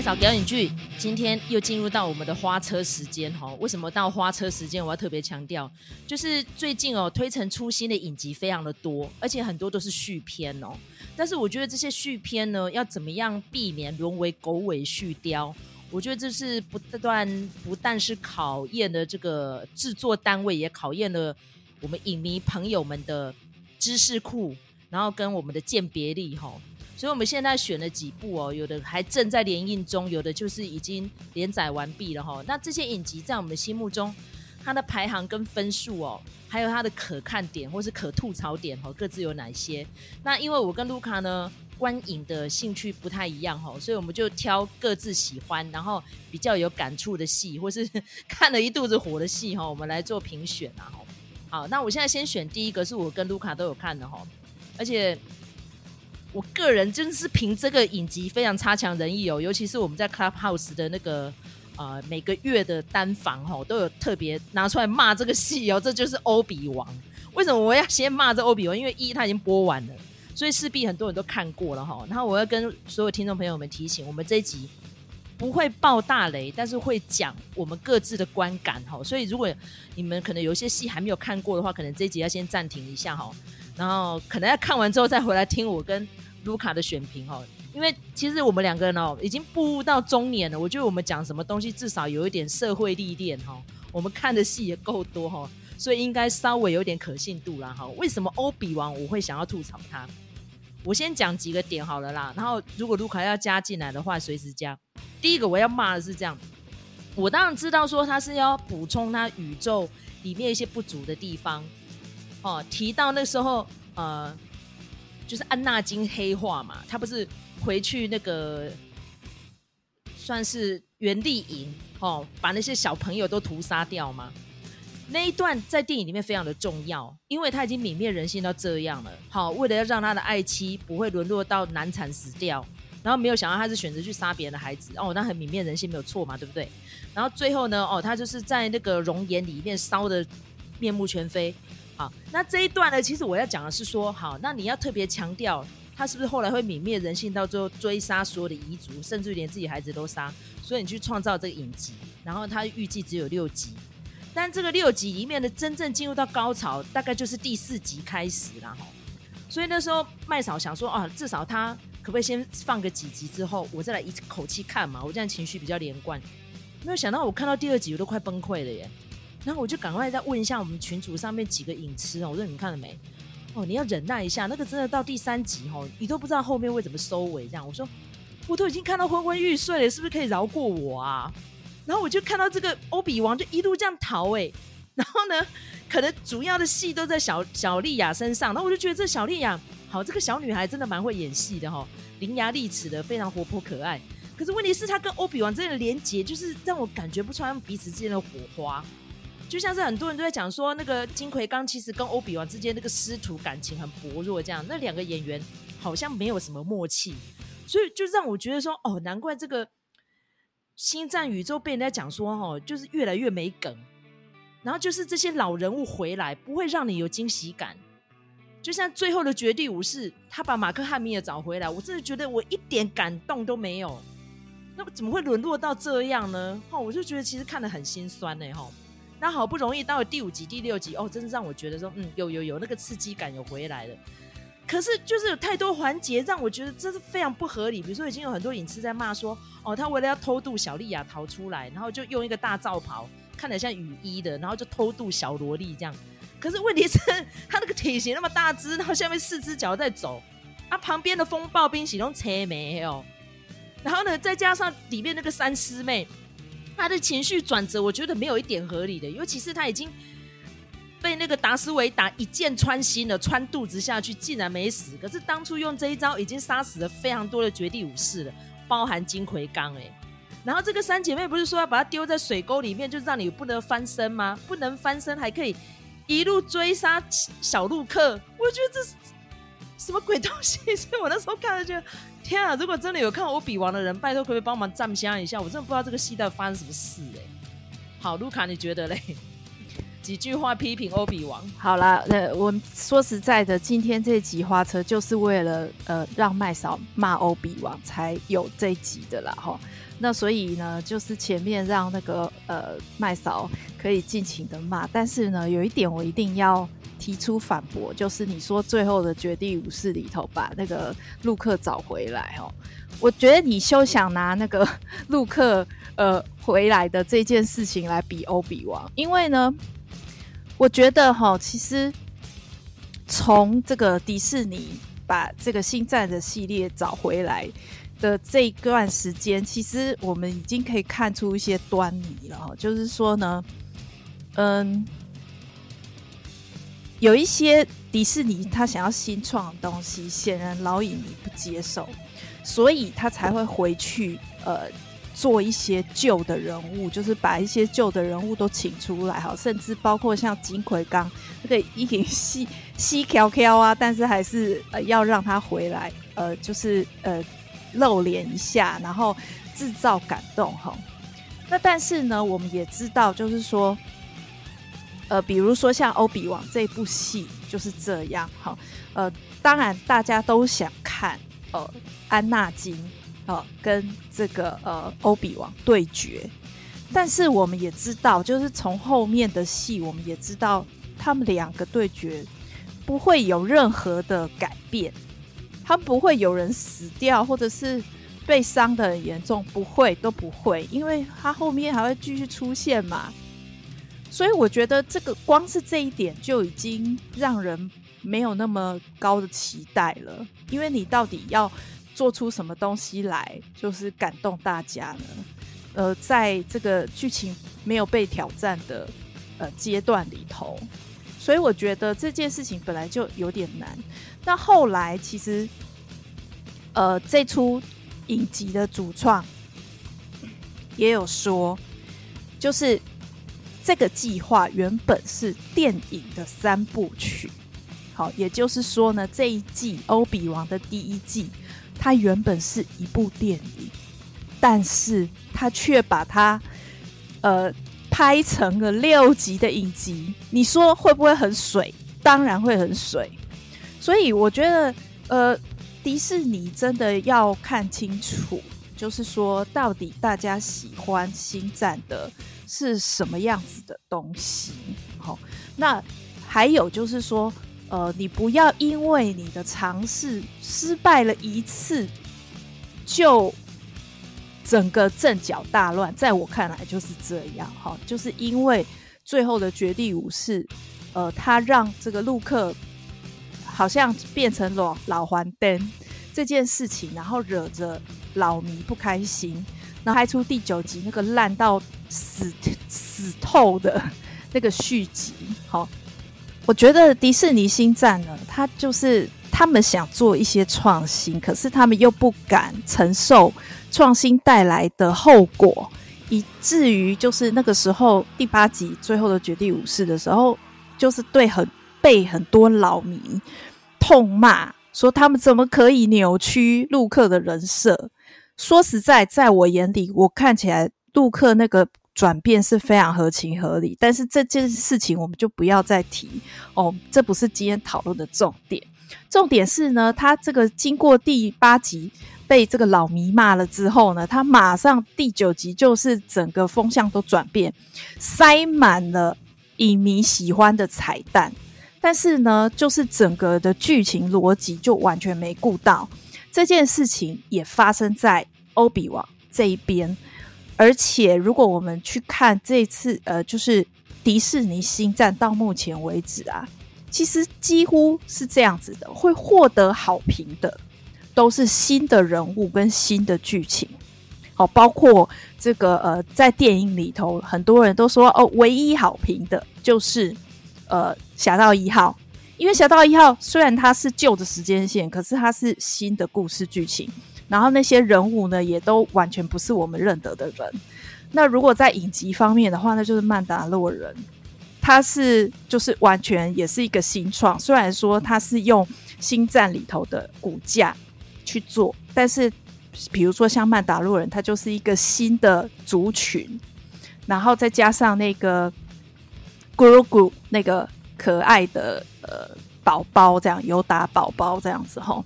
麦嫂表演剧，今天又进入到我们的花车时间哈。为什么到花车时间？我要特别强调，就是最近哦，推陈出新的影集非常的多，而且很多都是续篇哦。但是我觉得这些续篇呢，要怎么样避免沦为狗尾续貂？我觉得这是不断不但是考验了这个制作单位，也考验了我们影迷朋友们的知识库，然后跟我们的鉴别力哈。所以我们现在选了几部哦，有的还正在连映中，有的就是已经连载完毕了哈。那这些影集在我们心目中，它的排行跟分数哦，还有它的可看点或是可吐槽点哦，各自有哪些？那因为我跟卢卡呢，观影的兴趣不太一样哈，所以我们就挑各自喜欢，然后比较有感触的戏，或是 看了一肚子火的戏哈，我们来做评选啊。好，那我现在先选第一个，是我跟卢卡都有看的哈，而且。我个人真是凭这个影集非常差强人意哦，尤其是我们在 Clubhouse 的那个呃每个月的单房哦，都有特别拿出来骂这个戏哦，这就是欧比王。为什么我要先骂这欧比王？因为一他已经播完了，所以势必很多人都看过了哈。然后我要跟所有听众朋友们提醒，我们这一集不会爆大雷，但是会讲我们各自的观感哈。所以如果你们可能有些戏还没有看过的话，可能这一集要先暂停一下哈。然后可能要看完之后再回来听我跟卢卡的选评哈，因为其实我们两个人哦已经步入到中年了，我觉得我们讲什么东西至少有一点社会历练哈，我们看的戏也够多哈，所以应该稍微有点可信度啦哈。为什么欧比王我会想要吐槽他？我先讲几个点好了啦，然后如果卢卡要加进来的话，随时加。第一个我要骂的是这样，我当然知道说他是要补充他宇宙里面一些不足的地方。哦，提到那时候，呃，就是安纳金黑化嘛，他不是回去那个算是原地营，哦，把那些小朋友都屠杀掉吗。那一段在电影里面非常的重要，因为他已经泯灭人性到这样了。好，为了要让他的爱妻不会沦落到难产死掉，然后没有想到他是选择去杀别人的孩子，哦，那很泯灭人性没有错嘛，对不对？然后最后呢，哦，他就是在那个熔岩里面烧的面目全非。好，那这一段呢，其实我要讲的是说，好，那你要特别强调，他是不是后来会泯灭人性，到最后追杀所有的遗族，甚至连自己孩子都杀，所以你去创造这个影集，然后他预计只有六集，但这个六集里面的真正进入到高潮，大概就是第四集开始了哈。所以那时候麦嫂想说啊，至少他可不可以先放个几集之后，我再来一口气看嘛，我这样情绪比较连贯。没有想到我看到第二集，我都快崩溃了耶。然后我就赶快再问一下我们群组上面几个影痴哦，我说你们看了没？哦，你要忍耐一下，那个真的到第三集哦，你都不知道后面会怎么收尾。这样我说我都已经看到昏昏欲睡了，是不是可以饶过我啊？然后我就看到这个欧比王就一路这样逃哎，然后呢，可能主要的戏都在小小丽亚身上，然后我就觉得这小丽亚好，这个小女孩真的蛮会演戏的哈，伶牙俐齿的，非常活泼可爱。可是问题是她跟欧比王之间的连结，就是让我感觉不出来他们彼此之间的火花。就像是很多人都在讲说，那个金奎刚其实跟欧比王之间那个师徒感情很薄弱，这样那两个演员好像没有什么默契，所以就让我觉得说，哦，难怪这个星战宇宙被人家讲说，哦，就是越来越没梗，然后就是这些老人物回来不会让你有惊喜感，就像最后的绝地武士，他把马克汉密尔找回来，我真的觉得我一点感动都没有，那么怎么会沦落到这样呢？哦，我就觉得其实看得很心酸呢，哈。那好不容易到了第五集、第六集，哦，真的让我觉得说，嗯，有有有那个刺激感有回来了。可是就是有太多环节让我觉得这是非常不合理。比如说，已经有很多影视在骂说，哦，他为了要偷渡小莉亚逃出来，然后就用一个大罩袍，看得像雨衣的，然后就偷渡小萝莉这样。可是问题是，他那个体型那么大只，然后下面四只脚在走，啊，旁边的风暴兵喜东车没有，然后呢，再加上里面那个三师妹。他的情绪转折，我觉得没有一点合理的，尤其是他已经被那个达斯维达一箭穿心了，穿肚子下去，竟然没死。可是当初用这一招，已经杀死了非常多的绝地武士了，包含金奎刚哎。然后这个三姐妹不是说要把他丢在水沟里面，就让你不能翻身吗？不能翻身还可以一路追杀小陆克，我觉得这是什么鬼东西？所以我那时候看了就。天啊！如果真的有看欧比王的人，拜托可不可以帮忙站香一下？我真的不知道这个戏到底发生什么事哎、好，卢卡你觉得嘞？几句话批评欧比王。好了，呃，我说实在的，今天这集花车就是为了呃让麦嫂骂欧比王才有这一集的啦哈。那所以呢，就是前面让那个呃麦嫂可以尽情的骂，但是呢，有一点我一定要提出反驳，就是你说最后的绝地武士里头把那个陆克找回来哦，我觉得你休想拿那个 陆克呃回来的这件事情来比欧比王，因为呢，我觉得哈，其实从这个迪士尼把这个星战的系列找回来。的这一段时间，其实我们已经可以看出一些端倪了。就是说呢，嗯，有一些迪士尼他想要新创的东西，显然老影迷不接受，所以他才会回去呃做一些旧的人物，就是把一些旧的人物都请出来哈，甚至包括像金奎刚那个一点细细条条啊，但是还是呃要让他回来，呃，就是呃。露脸一下，然后制造感动哈。那但是呢，我们也知道，就是说，呃，比如说像《欧比王》这部戏就是这样哈。呃，当然大家都想看呃安纳金呃跟这个呃欧比王对决，但是我们也知道，就是从后面的戏，我们也知道他们两个对决不会有任何的改变。他们不会有人死掉，或者是被伤得很严重，不会，都不会，因为他后面还会继续出现嘛。所以我觉得这个光是这一点就已经让人没有那么高的期待了。因为你到底要做出什么东西来，就是感动大家呢？呃，在这个剧情没有被挑战的呃阶段里头。所以我觉得这件事情本来就有点难。那后来其实，呃，这出影集的主创也有说，就是这个计划原本是电影的三部曲。好，也就是说呢，这一季《欧比王》的第一季，它原本是一部电影，但是他却把它，呃。拍成了六集的影集，你说会不会很水？当然会很水。所以我觉得，呃，迪士尼真的要看清楚，就是说，到底大家喜欢星战的是什么样子的东西。好，那还有就是说，呃，你不要因为你的尝试失败了一次，就。整个阵脚大乱，在我看来就是这样哈，就是因为最后的绝地武士，呃，他让这个陆克好像变成了老还灯这件事情，然后惹着老迷不开心，然后拍出第九集那个烂到死死透的那个续集。好，我觉得迪士尼星战呢，他就是他们想做一些创新，可是他们又不敢承受。创新带来的后果，以至于就是那个时候第八集最后的绝地武士的时候，就是对很被很多老迷痛骂，说他们怎么可以扭曲陆克的人设？说实在，在我眼里，我看起来陆克那个转变是非常合情合理。但是这件事情我们就不要再提哦，这不是今天讨论的重点。重点是呢，他这个经过第八集。被这个老迷骂了之后呢，他马上第九集就是整个风向都转变，塞满了影迷喜欢的彩蛋，但是呢，就是整个的剧情逻辑就完全没顾到。这件事情也发生在欧比王这一边，而且如果我们去看这次，呃，就是迪士尼星战到目前为止啊，其实几乎是这样子的，会获得好评的。都是新的人物跟新的剧情，好，包括这个呃，在电影里头，很多人都说哦，唯一好评的就是呃《侠盗一号》，因为《侠盗一号》虽然它是旧的时间线，可是它是新的故事剧情，然后那些人物呢，也都完全不是我们认得的人。那如果在影集方面的话，那就是《曼达洛人》，他是就是完全也是一个新创，虽然说他是用星战里头的骨架。去做，但是比如说像曼达洛人，他就是一个新的族群，然后再加上那个咕噜咕那个可爱的呃宝宝这样，尤达宝宝这样子吼。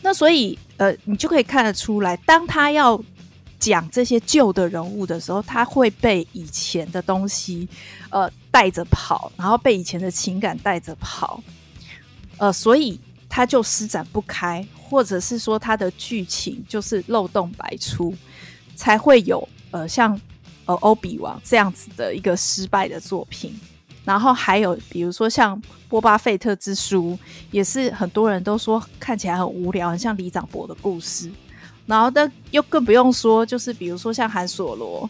那所以呃，你就可以看得出来，当他要讲这些旧的人物的时候，他会被以前的东西呃带着跑，然后被以前的情感带着跑，呃，所以他就施展不开，或者是说他的剧情就是漏洞百出，才会有呃像呃欧比王这样子的一个失败的作品。然后还有比如说像波巴费特之书，也是很多人都说看起来很无聊，很像里长伯的故事。然后，但又更不用说，就是比如说像韩索罗，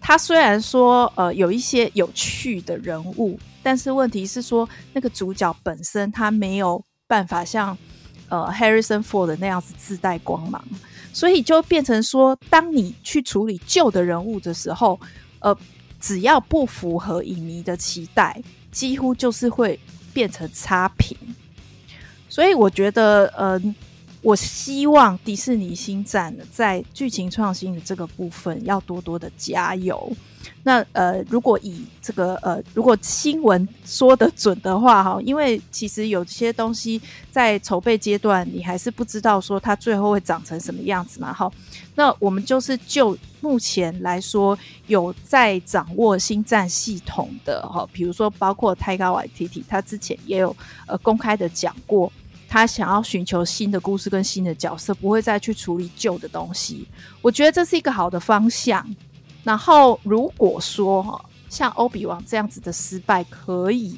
他虽然说呃有一些有趣的人物，但是问题是说那个主角本身他没有办法像呃 Harrison Ford 那样子自带光芒，所以就变成说，当你去处理旧的人物的时候，呃，只要不符合影迷的期待，几乎就是会变成差评。所以我觉得，嗯、我希望迪士尼星战在剧情创新的这个部分要多多的加油。那呃，如果以这个呃，如果新闻说得准的话哈，因为其实有些东西在筹备阶段，你还是不知道说它最后会长成什么样子嘛。哈，那我们就是就目前来说，有在掌握星战系统的哈，比如说包括泰高瓦提提，他之前也有呃公开的讲过。他想要寻求新的故事跟新的角色，不会再去处理旧的东西。我觉得这是一个好的方向。然后，如果说，像欧比王这样子的失败，可以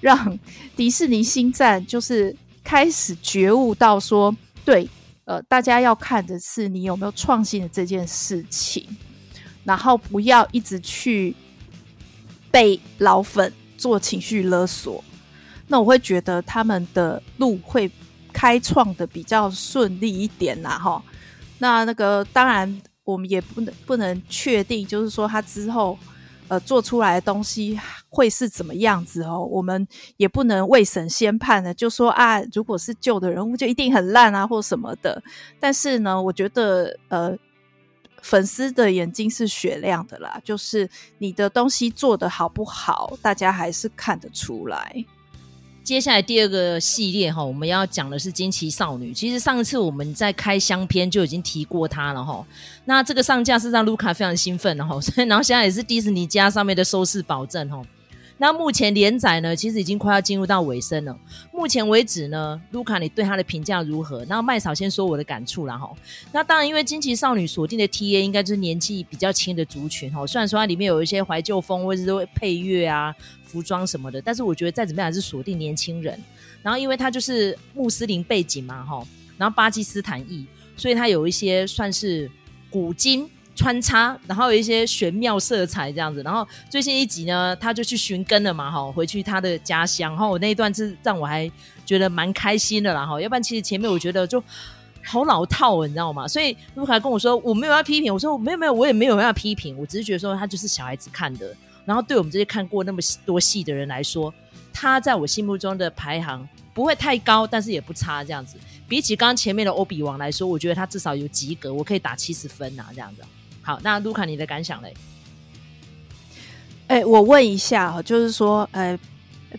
让迪士尼星战就是开始觉悟到说，对，呃，大家要看的是你有没有创新的这件事情，然后不要一直去被老粉做情绪勒索。那我会觉得他们的路会开创的比较顺利一点啦，哈。那那个当然，我们也不能不能确定，就是说他之后呃做出来的东西会是怎么样子哦。我们也不能未审先判的，就说啊，如果是旧的人物就一定很烂啊，或什么的。但是呢，我觉得呃，粉丝的眼睛是雪亮的啦，就是你的东西做得好不好，大家还是看得出来。接下来第二个系列哈，我们要讲的是惊奇少女。其实上次我们在开箱篇就已经提过它了哈。那这个上架是让卢卡非常兴奋的哈，所以然后现在也是迪士尼家上面的收视保证哈。那目前连载呢，其实已经快要进入到尾声了。目前为止呢，卢卡你对他的评价如何？那麦嫂先说我的感触啦哈。那当然，因为惊奇少女锁定的 TA 应该就是年纪比较轻的族群哈。虽然说它里面有一些怀旧风或者是配乐啊。服装什么的，但是我觉得再怎么样还是锁定年轻人。然后，因为他就是穆斯林背景嘛，哈，然后巴基斯坦裔，所以他有一些算是古今穿插，然后有一些玄妙色彩这样子。然后最新一集呢，他就去寻根了嘛，哈，回去他的家乡。然后我那一段是让我还觉得蛮开心的啦，哈。要不然其实前面我觉得就好老套，你知道吗？所以卢卡跟我说我没有要批评，我说没有没有，我也没有要批评，我只是觉得说他就是小孩子看的。然后对我们这些看过那么多戏的人来说，他在我心目中的排行不会太高，但是也不差这样子。比起刚刚前面的欧比王来说，我觉得他至少有及格，我可以打七十分呐，这样子。好，那卢卡你的感想嘞？哎，我问一下，就是说，呃，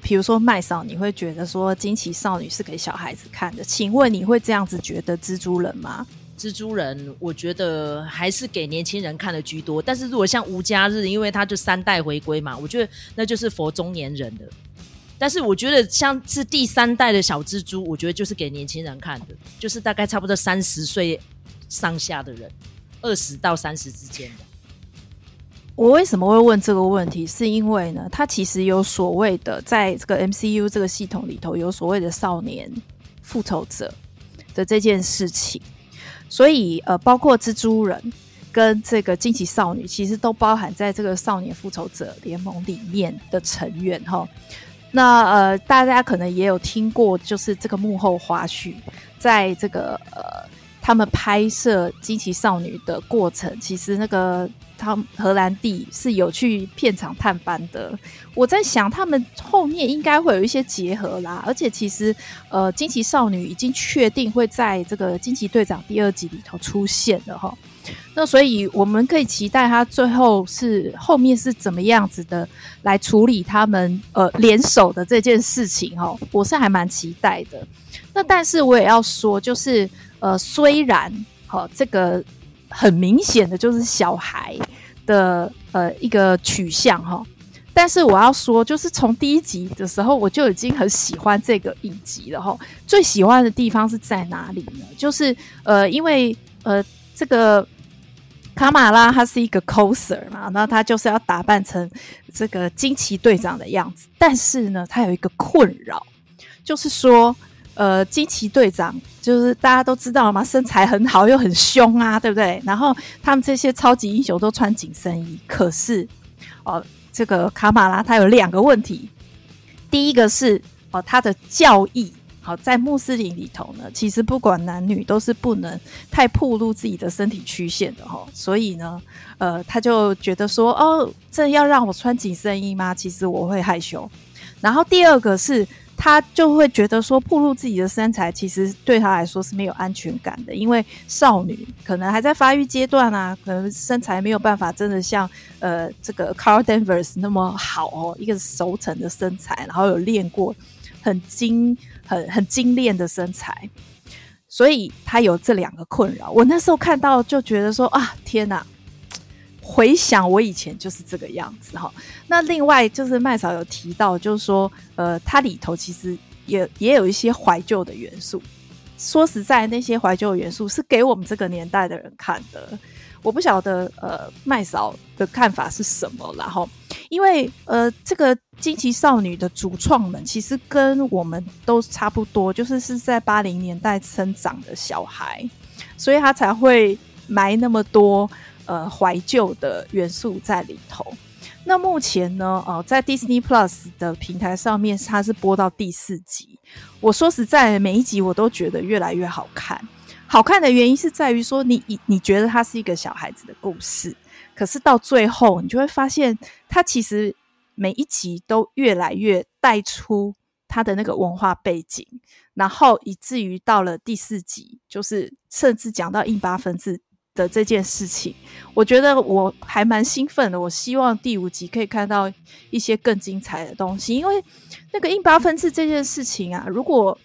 比如说麦嫂，你会觉得说惊奇少女是给小孩子看的？请问你会这样子觉得蜘蛛人吗？蜘蛛人，我觉得还是给年轻人看的居多。但是如果像无家日，因为他就三代回归嘛，我觉得那就是佛中年人的。但是我觉得像是第三代的小蜘蛛，我觉得就是给年轻人看的，就是大概差不多三十岁上下的人，二十到三十之间的。我为什么会问这个问题？是因为呢，他其实有所谓的，在这个 MCU 这个系统里头，有所谓的少年复仇者的这件事情。所以，呃，包括蜘蛛人跟这个惊奇少女，其实都包含在这个少年复仇者联盟里面的成员哈。那呃，大家可能也有听过，就是这个幕后花絮，在这个呃，他们拍摄惊奇少女的过程，其实那个他荷兰弟是有去片场探班的。我在想，他们后面应该会有一些结合啦。而且其实，呃，惊奇少女已经确定会在这个惊奇队长第二集里头出现了哈。那所以我们可以期待他最后是后面是怎么样子的来处理他们呃联手的这件事情哈。我是还蛮期待的。那但是我也要说，就是呃，虽然哈这个。很明显的就是小孩的呃一个取向哈，但是我要说，就是从第一集的时候我就已经很喜欢这个影集了哈。最喜欢的地方是在哪里呢？就是呃，因为呃这个卡玛拉他是一个 coser 嘛，那他就是要打扮成这个惊奇队长的样子，但是呢，他有一个困扰，就是说。呃，惊奇队长就是大家都知道嘛，身材很好又很凶啊，对不对？然后他们这些超级英雄都穿紧身衣，可是哦，这个卡玛拉他有两个问题。第一个是哦，他的教义好，在穆斯林里头呢，其实不管男女都是不能太暴露自己的身体曲线的哈、哦。所以呢，呃，他就觉得说，哦，这要让我穿紧身衣吗？其实我会害羞。然后第二个是。他就会觉得说，暴露自己的身材，其实对他来说是没有安全感的，因为少女可能还在发育阶段啊，可能身材没有办法真的像呃这个 Carl Danvers 那么好哦，一个熟成的身材，然后有练过很精、很很精炼的身材，所以他有这两个困扰。我那时候看到就觉得说啊，天哪！回想我以前就是这个样子哈，那另外就是麦嫂有提到，就是说，呃，它里头其实也也有一些怀旧的元素。说实在，那些怀旧元素是给我们这个年代的人看的。我不晓得，呃，麦嫂的看法是什么。然后，因为呃，这个惊奇少女的主创们其实跟我们都差不多，就是是在八零年代生长的小孩，所以他才会埋那么多。呃，怀旧的元素在里头。那目前呢，呃，在 Disney Plus 的平台上面，它是播到第四集。我说实在，每一集我都觉得越来越好看。好看的原因是在于说你，你你觉得它是一个小孩子的故事，可是到最后，你就会发现，它其实每一集都越来越带出它的那个文化背景，然后以至于到了第四集，就是甚至讲到印巴分治。的这件事情，我觉得我还蛮兴奋的。我希望第五集可以看到一些更精彩的东西，因为那个印巴分治这件事情啊，如果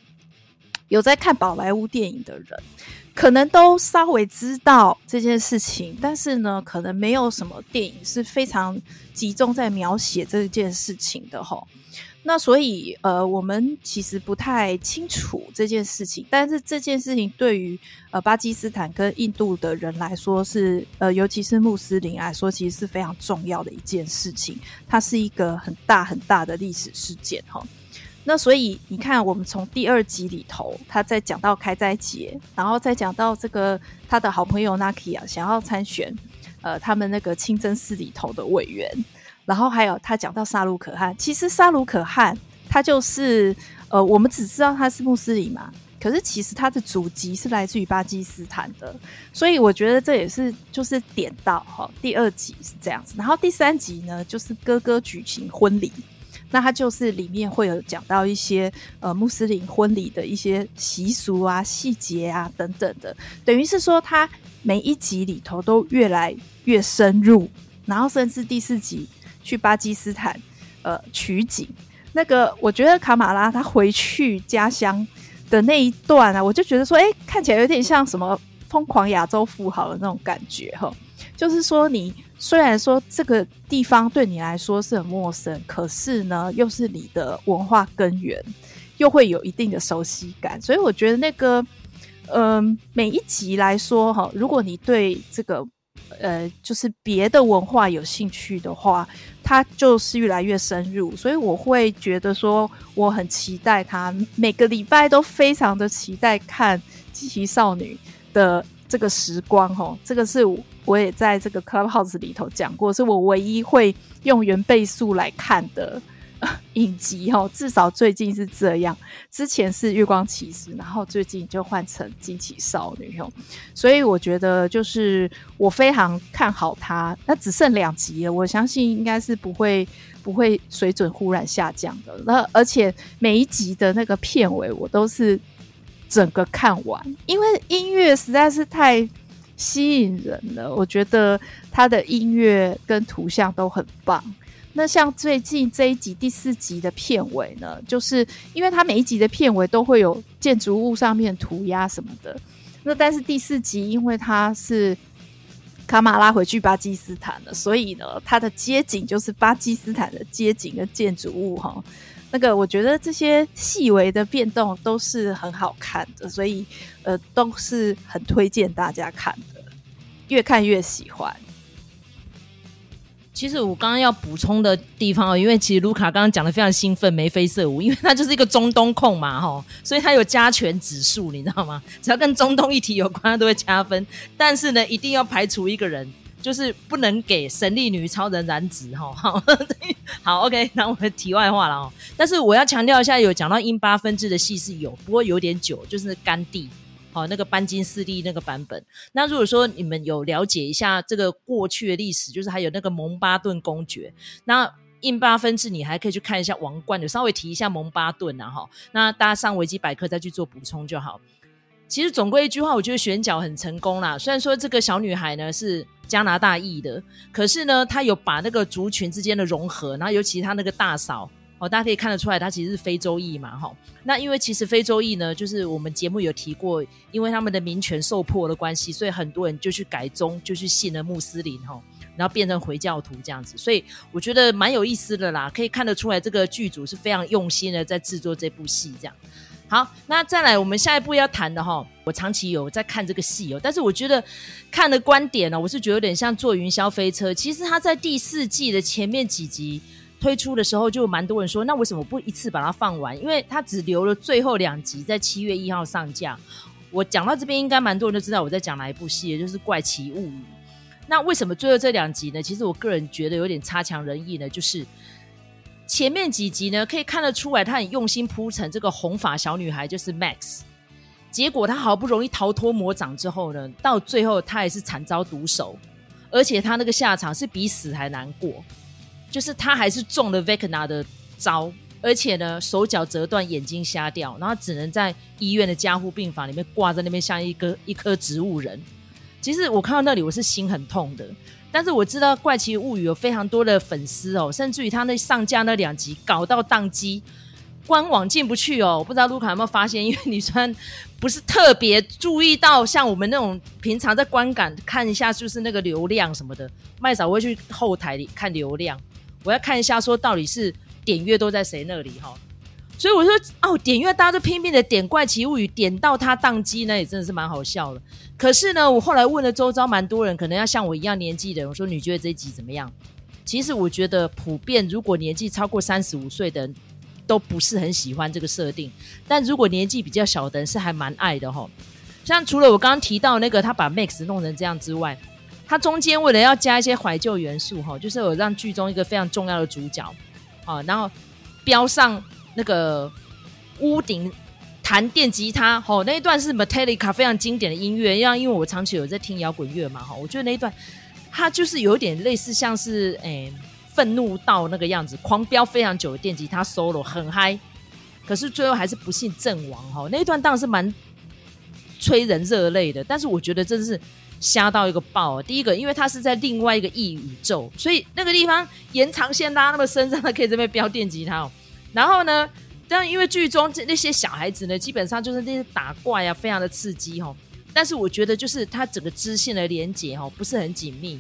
有在看宝莱坞电影的人，可能都稍微知道这件事情，但是呢，可能没有什么电影是非常集中在描写这件事情的吼。那所以，呃，我们其实不太清楚这件事情，但是这件事情对于呃巴基斯坦跟印度的人来说是，呃，尤其是穆斯林来说，其实是非常重要的一件事情。它是一个很大很大的历史事件，哈。那所以你看，我们从第二集里头，他在讲到开斋节，然后再讲到这个他的好朋友 Nakia 想要参选，呃，他们那个清真寺里头的委员。然后还有他讲到沙鲁可汗，其实沙鲁可汗他就是呃，我们只知道他是穆斯林嘛，可是其实他的祖籍是来自于巴基斯坦的，所以我觉得这也是就是点到哈、第二集是这样子，然后第三集呢就是哥哥举行婚礼，那他就是里面会有讲到一些呃穆斯林婚礼的一些习俗啊、细节啊等等的，等于是说他每一集里头都越来越深入，然后甚至第四集。去巴基斯坦，呃，取景那个，我觉得卡玛拉他回去家乡的那一段啊，我就觉得说，哎、看起来有点像什么疯狂亚洲富豪的那种感觉哈。就是说，你虽然说这个地方对你来说是很陌生，可是呢，又是你的文化根源，又会有一定的熟悉感。所以我觉得那个，嗯、每一集来说哈，如果你对这个。呃，就是别的文化有兴趣的话，它就是越来越深入，所以我会觉得说，我很期待它，每个礼拜都非常的期待看《惊奇少女》的这个时光哦。这个是我也在这个 Clubhouse 里头讲过，是我唯一会用原倍速来看的 影集哦，至少最近是这样。之前是月光骑士，然后最近就换成惊奇少女哦。所以我觉得就是我非常看好它。那只剩两集了，我相信应该是不会不会水准忽然下降的。那而且每一集的那个片尾，我都是整个看完，因为音乐实在是太吸引人了。我觉得它的音乐跟图像都很棒。那像最近这一集第四集的片尾呢，就是因为它每一集的片尾都会有建筑物上面涂鸦什么的。那但是第四集因为它是卡马拉回去巴基斯坦了，所以呢，它的街景就是巴基斯坦的街景跟建筑物哈。那个我觉得这些细微的变动都是很好看的，所以呃都是很推荐大家看的，越看越喜欢。其实我刚刚要补充的地方哦，因为其实卢卡刚刚讲的非常兴奋，眉飞色舞，因为他就是一个中东控嘛，哈，所以他有加权指数，你知道吗？只要跟中东议题有关，他都会加分。但是呢，一定要排除一个人，就是不能给神力女超人染指，哈。好，好，OK，那我们题外话了哦。但是我要强调一下，有讲到英八分支的戏是有，不过有点久，就是甘地。哦，那个班金斯利那个版本。那如果说你们有了解一下这个过去的历史，就是还有那个蒙巴顿公爵。那印巴分治，你还可以去看一下王冠，就稍微提一下蒙巴顿啊哈。那大家上维基百科再去做补充就好。其实总归一句话，我觉得选角很成功啦。虽然说这个小女孩呢是加拿大裔的，可是呢，她有把那个族群之间的融合，然后尤其她那个大嫂。哦，大家可以看得出来，他其实是非洲裔嘛，哈。那因为其实非洲裔呢，就是我们节目有提过，因为他们的民权受迫的关系，所以很多人就去改宗，就去信了穆斯林，哈，然后变成回教徒这样子。所以我觉得蛮有意思的啦，可以看得出来这个剧组是非常用心的在制作这部戏，这样。好，那再来我们下一步要谈的哈，我长期有在看这个戏哦，但是我觉得看的观点呢，我是觉得有点像坐云霄飞车。其实他在第四季的前面几集。推出的时候就蛮多人说，那为什么不一次把它放完？因为它只留了最后两集在七月一号上架。我讲到这边，应该蛮多人都知道我在讲哪一部戏，也就是《怪奇物语》。那为什么最后这两集呢？其实我个人觉得有点差强人意呢。就是前面几集呢，可以看得出来他很用心铺陈这个红发小女孩就是 Max，结果她好不容易逃脱魔掌之后呢，到最后她也是惨遭毒手，而且她那个下场是比死还难过。就是他还是中了 Vecna 的招，而且呢，手脚折断，眼睛瞎掉，然后只能在医院的加护病房里面挂在那边，像一个一颗植物人。其实我看到那里，我是心很痛的。但是我知道《怪奇物语》有非常多的粉丝哦，甚至于他那上架那两集搞到宕机，官网进不去哦。我不知道卢卡有没有发现，因为你虽然不是特别注意到，像我们那种平常在观感看一下，就是那个流量什么的，麦嫂会去后台里看流量。我要看一下，说到底是点阅都在谁那里哈，所以我说哦，点阅大家都拼命的点《怪奇物语》，点到它宕机，那也真的是蛮好笑的。可是呢，我后来问了周遭蛮多人，可能要像我一样年纪的人，我说你觉得这一集怎么样？其实我觉得普遍，如果年纪超过三十五岁的人，都不是很喜欢这个设定；但如果年纪比较小的人，是还蛮爱的哈。像除了我刚刚提到那个他把 Max 弄成这样之外。它中间为了要加一些怀旧元素，哈，就是有让剧中一个非常重要的主角，啊，然后标上那个屋顶弹电吉他，哈，那一段是 Metallica 非常经典的音乐，因为因为我长期有在听摇滚乐嘛，哈，我觉得那一段它就是有点类似像是诶、愤怒到那个样子，狂飙非常久的电吉他 solo 很嗨，可是最后还是不幸阵亡，哈，那一段当然是蛮催人热泪的，但是我觉得真的是。瞎到一个爆！第一个，因为它是在另外一个异宇宙，所以那个地方延长线拉那么深，让他可以这边飙电吉他哦。然后呢，但因为剧中这那些小孩子呢，基本上就是那些打怪啊，非常的刺激哦。但是我觉得，就是它整个支线的连接哦，不是很紧密，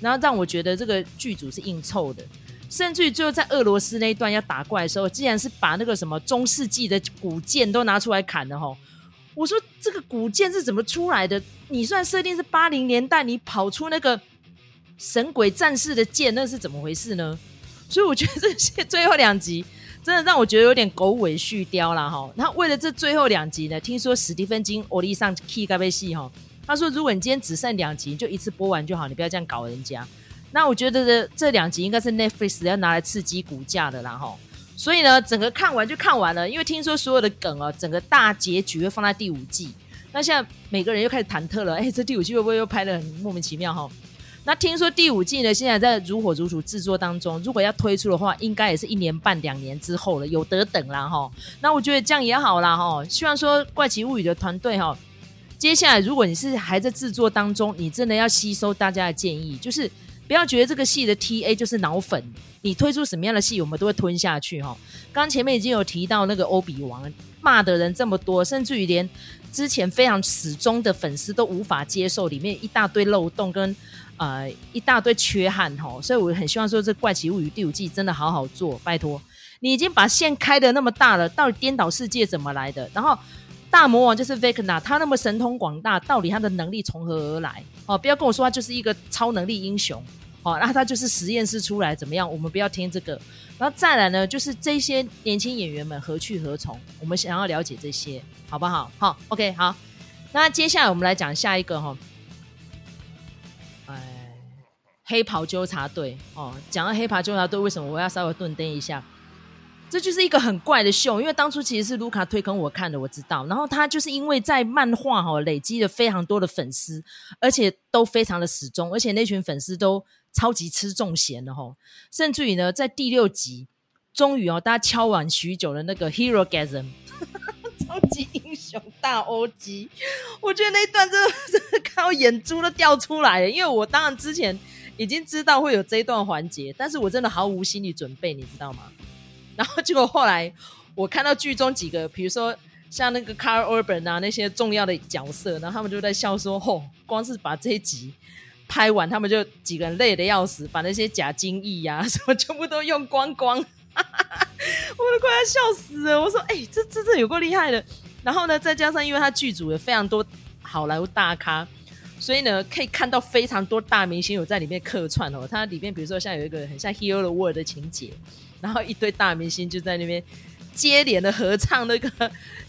然后让我觉得这个剧组是硬凑的。甚至于最后在俄罗斯那一段要打怪的时候，竟然是把那个什么中世纪的古剑都拿出来砍了哦。我说这个古剑是怎么出来的？你虽然设定是八零年代，你跑出那个神鬼战士的剑，那是怎么回事呢？所以我觉得这些最后两集真的让我觉得有点狗尾续貂了哈。那为了这最后两集呢，听说史蒂芬金欧利上 key 该被戏哈，他说如果你今天只剩两集，就一次播完就好，你不要这样搞人家。那我觉得这这两集应该是 Netflix 要拿来刺激股价的啦哈。所以呢，整个看完就看完了，因为听说所有的梗哦，整个大结局会放在第五季。那现在每个人又开始忐忑了，哎，这第五季会不会又拍得很莫名其妙哈？那听说第五季呢，现在在如火如荼制作当中，如果要推出的话，应该也是一年半两年之后了，有得等啦哈。那我觉得这样也好啦哈。希望说《怪奇物语》的团队哈，接下来如果你是还在制作当中，你真的要吸收大家的建议，就是不要觉得这个戏的 TA 就是脑粉，你推出什么样的戏，我们都会吞下去哈。刚前面已经有提到那个欧比王骂的人这么多，甚至于连之前非常死忠的粉丝都无法接受，里面一大堆漏洞跟。呃，一大堆缺憾吼，所以我很希望说这《怪奇物语》第五季真的好好做，拜托你已经把线开得那么大了，到底颠倒世界怎么来的？然后大魔王就是 Vecna，他那么神通广大，到底他的能力从何而来？哦，不要跟我说他就是一个超能力英雄哦，那他就是实验室出来怎么样？我们不要听这个，然后再来呢，就是这些年轻演员们何去何从？我们想要了解这些，好不好？好，OK，好，那接下来我们来讲下一个哈。黑袍纠察队哦，讲到黑袍纠察队，为什么我要稍微顿蹬一下？这就是一个很怪的秀，因为当初其实是卢卡推坑我看的，我知道。然后他就是因为在漫画哈累积了非常多的粉丝，而且都非常的死忠，而且那群粉丝都超级吃重咸的哈。甚至于呢，在第六集，终于哦，大家敲完许久的那个 Herogasm，超级英雄大 O G，，我觉得那一段真的真的看到眼珠都掉出来了，因为我当然之前。已经知道会有这一段环节，但是我真的毫无心理准备，你知道吗？然后结果后来我看到剧中几个，比如说像那个 Carl Urban 啊那些重要的角色，然后他们就在笑说：“吼，光是把这一集拍完，他们就几个人累得要死，把那些假精液呀 什么全部都用光光。”我都快要笑死了。我说：“哎、欸，这这这有够厉害的。”然后呢，再加上因为他剧组有非常多好莱坞大咖。所以呢，可以看到非常多大明星有在里面客串哦。它里面比如说像有一个很像《Heal the World》的情节，然后一堆大明星就在那边接连的合唱那个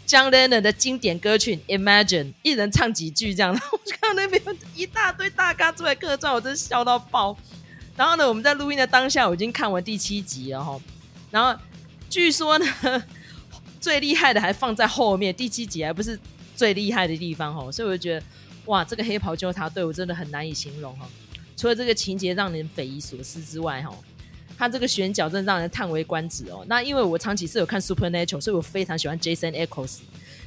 John Lennon 的经典歌曲《Imagine》，一人唱几句这样。然 后我就看到那边一大堆大咖出来客串，我真笑到爆。然后呢，我们在录音的当下，我已经看完第七集了哈。然后据说呢，最厉害的还放在后面，第七集还不是最厉害的地方哈。所以我就觉得。哇，这个黑袍纠察队我真的很难以形容哈。除了这个情节让人匪夷所思之外，哈，他这个选角真的让人叹为观止哦。那因为我长期是有看 Supernatural，所以我非常喜欢 Jason Eccles，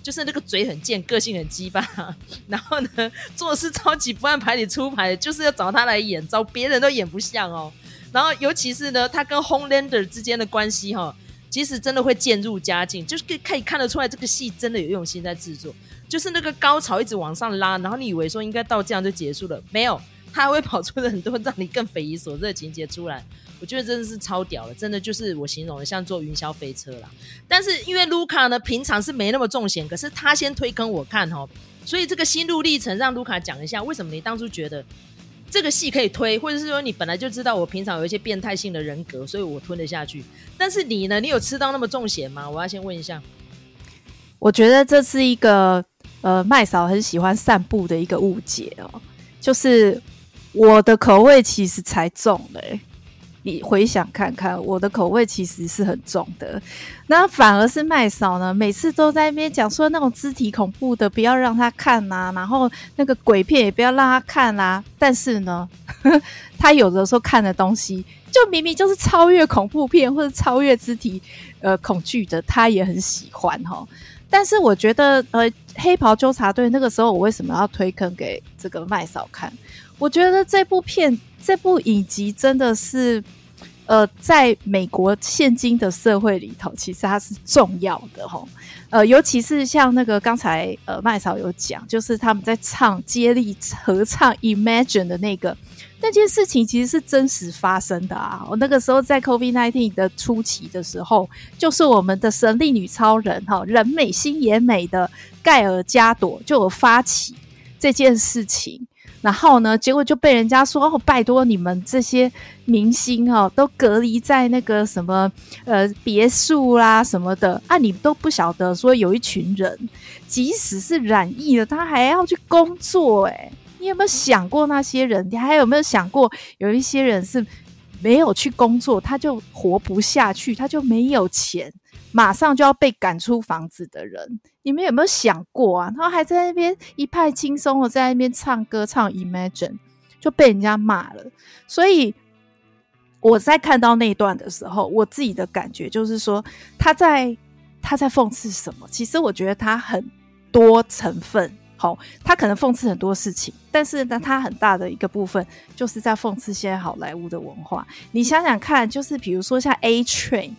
就是那个嘴很贱、个性很鸡巴，然后呢做事超级不按牌理出牌，就是要找他来演，找别人都演不像哦。然后尤其是呢，他跟 Homelander 之间的关系哈，其实真的会渐入佳境，就是可以看得出来这个戏真的有用心在制作。就是那个高潮一直往上拉，然后你以为说应该到这样就结束了，没有，他还会跑出很多让你更匪夷所思的情节出来。我觉得真的是超屌的，真的就是我形容的像坐云霄飞车啦。但是因为卢卡呢平常是没那么重险，可是他先推坑我看哦，所以这个心路历程让卢卡讲一下，为什么你当初觉得这个戏可以推，或者是说你本来就知道我平常有一些变态性的人格，所以我吞得下去。但是你呢，你有吃到那么重咸吗？我要先问一下。我觉得这是一个。呃，麦嫂很喜欢散步的一个误解哦，就是我的口味其实才重嘞。你回想看看，我的口味其实是很重的，那反而是麦嫂呢，每次都在那边讲说那种肢体恐怖的不要让他看呐、啊，然后那个鬼片也不要让他看啦、啊。但是呢呵呵，他有的时候看的东西，就明明就是超越恐怖片或者超越肢体呃恐惧的，他也很喜欢哈。但是我觉得，呃，黑袍纠察队那个时候，我为什么要推坑给这个麦嫂看？我觉得这部片、这部影集真的是，呃，在美国现今的社会里头，其实它是重要的吼。呃，尤其是像那个刚才呃麦嫂有讲，就是他们在唱接力合唱《Imagine》的那个。那件事情其实是真实发生的啊！我那个时候在 COVID-19 的初期的时候，就是我们的神力女超人哈，人美心也美的盖尔加朵就有发起这件事情，然后呢，结果就被人家说哦，拜托你们这些明星哦，都隔离在那个什么呃别墅啦什么的啊，你都不晓得说有一群人，即使是染疫了，他还要去工作诶、你有没有想过那些人？你还有没有想过有一些人是没有去工作，他就活不下去，他就没有钱，马上就要被赶出房子的人，你们有没有想过啊？他还在那边一派轻松的在那边唱歌唱 Imagine，就被人家骂了。所以我在看到那一段的时候，我自己的感觉就是说，他在他在讽刺什么？其实我觉得他很多成分。好，他可能讽刺很多事情，但是呢，他很大的一个部分就是在讽刺现在好莱坞的文化。你想想看，就是比如说像 A Train，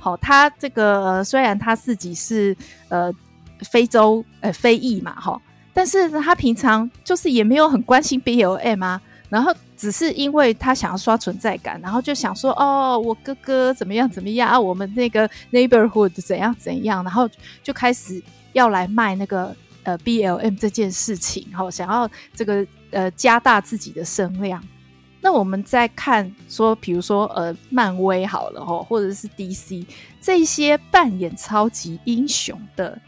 好，他这个、呃、虽然他自己是呃非洲呃非裔嘛，哈，但是他平常就是也没有很关心 BLM 啊，然后只是因为他想要刷存在感，然后就想说哦，我哥哥怎么样怎么样啊，我们那个 neighborhood 怎样怎样，然后就开始要来卖那个。呃，BLM 这件事情，哈，想要这个呃加大自己的声量。那我们再看说，比如说呃，漫威好了哈，或者是 DC 这些扮演超级英雄的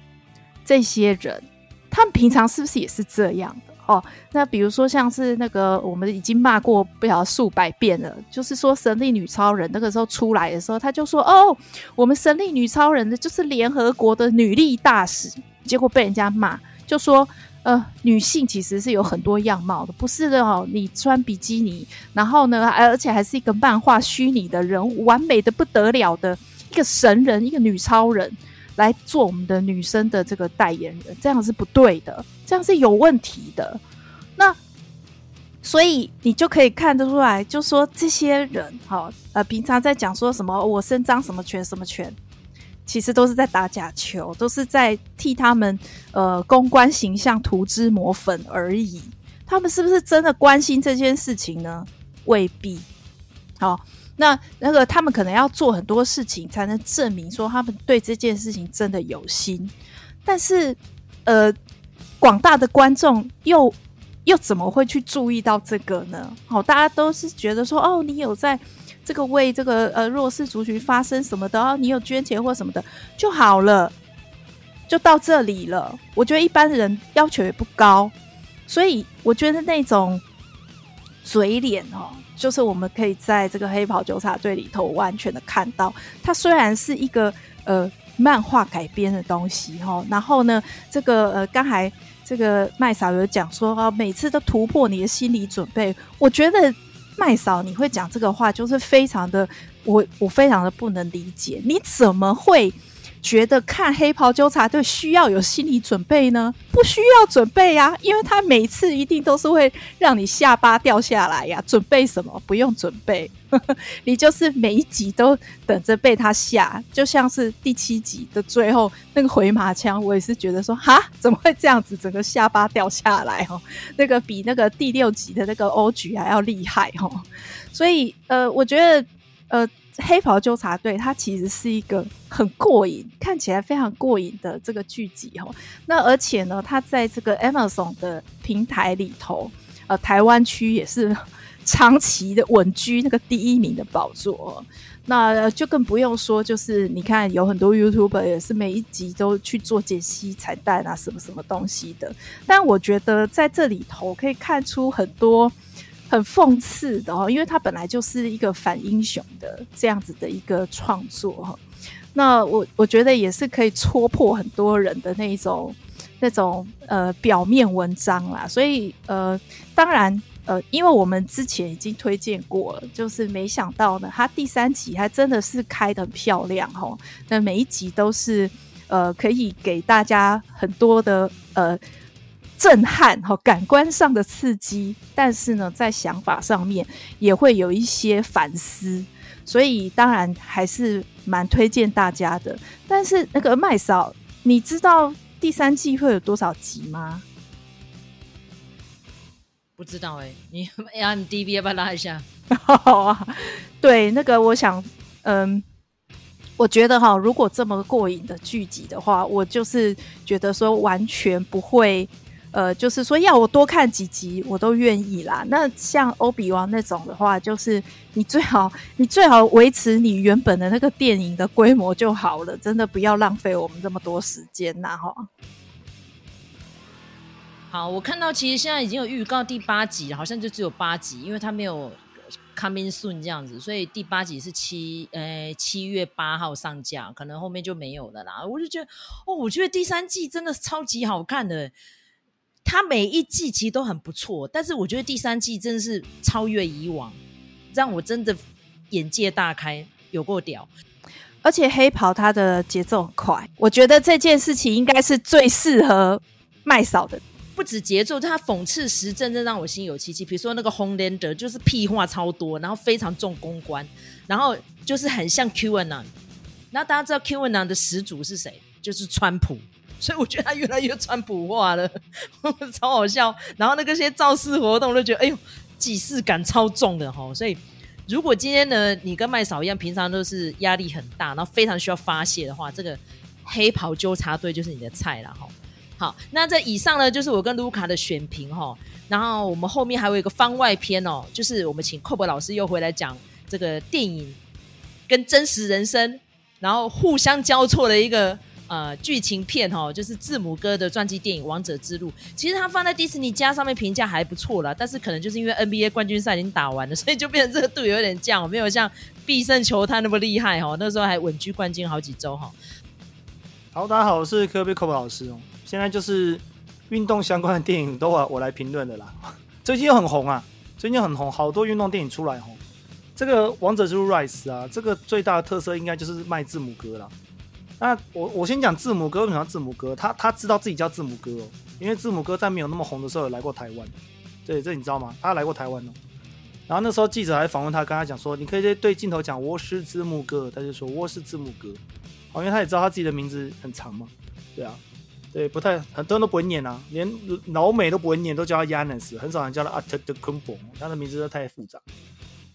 这些人，他们平常是不是也是这样的哦？那比如说像是那个我们已经骂过不晓得数百遍了，就是说神力女超人那个时候出来的时候，他就说哦，我们神力女超人的就是联合国的女力大使。结果被人家骂，就说呃，女性其实是有很多样貌的，不是的哦。你穿比基尼，然后呢，而且还是一个漫画虚拟的人物，完美的不得了的一个神人，一个女超人来做我们的女生的这个代言人，这样是不对的，这样是有问题的。那所以你就可以看得出来，就说这些人，哈，呃，平常在讲说什么，我伸张什么权，什么权。其实都是在打假球，都是在替他们呃公关形象涂脂抹粉而已。他们是不是真的关心这件事情呢？未必。好，那那个他们可能要做很多事情，才能证明说他们对这件事情真的有心。但是，呃，广大的观众又又怎么会去注意到这个呢？好，大家都是觉得说，哦，你有在。这个为这个呃弱势族群发声什么的，哦，你有捐钱或什么的就好了，就到这里了。我觉得一般人要求也不高，所以我觉得那种嘴脸哦，就是我们可以在这个黑袍纠察队里头完全的看到。它虽然是一个呃漫画改编的东西哈，哦，然后呢，这个呃刚才这个麦嫂有讲说哦，每次都突破你的心理准备，我觉得。麦嫂，你会讲这个话，就是非常的，我我非常的不能理解，你怎么会觉得看黑袍纠察队需要有心理准备呢？不需要准备呀，因为他每次一定都是会让你下巴掉下来呀。准备什么？不用准备，你就是每一集都等着被他吓，就像是第七集的最后那个回马枪，我也是觉得说，哈，怎么会这样子，整个下巴掉下来哦？那个比那个第六集的那个欧橘还要厉害哦。所以呃，我觉得呃。黑袍纠察队，它其实是一个很过瘾，看起来非常过瘾的这个剧集哦。那而且呢，它在这个 Amazon 的平台里头，呃，台湾区也是长期的稳居那个第一名的宝座。那就更不用说，就是你看有很多 YouTuber 也是每一集都去做解析彩蛋啊，什么什么东西的。但我觉得在这里头可以看出很多。很讽刺的哦，因为他本来就是一个反英雄的这样子的一个创作哈。那我我觉得也是可以戳破很多人的那一种那种呃表面文章啦。所以呃，当然呃，因为我们之前已经推荐过了，就是没想到呢，他第三集还真的是开得很漂亮哈。那每一集都是呃可以给大家很多的呃。震撼和感官上的刺激，但是呢，在想法上面也会有一些反思，所以当然还是蛮推荐大家的。但是那个麦嫂，你知道第三季会有多少集吗？不知道哎、欸，你 IMDb 要不要拉一下？好啊，对，那个我想，嗯，我觉得哈，如果这么过瘾的剧集的话，我就是觉得说完全不会。呃，就是说要我多看几集，我都愿意啦。那像欧比王那种的话，就是你最好你最好维持你原本的那个电影的规模就好了，真的不要浪费我们这么多时间呐，哈。好，我看到其实现在已经有预告第八集，好像就只有八集，因为它没有 coming soon 这样子，所以第八集是七呃七月八号上架，可能后面就没有了啦。我就觉得哦，我觉得第三季真的超级好看的，它每一季其实都很不错，但是我觉得第三季真的是超越以往，让我真的眼界大开，有够屌。而且黑袍它的节奏很快，我觉得这件事情应该是最适合麦嫂的。不止节奏，他讽刺时政，真让我心有戚戚。比如说那个 Homelander 就是屁话超多，然后非常重公关，然后就是很像 QAnon。那大家知道 QAnon 的始祖是谁？就是川普。所以我觉得他越来越川普化了，超好笑。然后那个些造势活动，都觉得哎呦，既视感超重的哈。所以。如果今天呢，你跟麦嫂一样，平常都是压力很大，然后非常需要发泄的话，这个黑袍纠察队就是你的菜了哈。好，那这以上呢，就是我跟卢卡的选评哈。然后我们后面还有一个番外篇哦，就是我们请寇博老师又回来讲这个电影跟真实人生，然后互相交错的一个。呃，剧情片哈，就是字母哥的传记电影《王者之路》，其实他放在迪士尼家上面评价还不错啦，但是可能就是因为 NBA 冠军赛已经打完了，所以就变成热度有点降，没有像必胜球探那么厉害哈。那时候还稳居冠军好几周哈。好，大家好，我是科比科普老师哦。现在就是运动相关的电影都我我来评论的啦。最近又很红啊，最近很红，好多运动电影出来哦。这个《王者之路 Rise》啊，这个最大的特色应该就是卖字母哥啦。那我我先讲字母哥，为什么叫字母哥？他他知道自己叫字母哥哦，因为字母哥在没有那么红的时候有来过台湾，对，这你知道吗？他来过台湾哦。然后那时候记者还访问他，跟他讲说：“你可以对镜头讲我是字母哥。”他就说：“我是字母哥。”哦，因为他也知道他自己的名字很长嘛，对啊，对，不太很多人都不会念啊，连老美都不会念，都叫他 Yanis，很少人叫他 Antetokounmpo，他的名字都太复杂。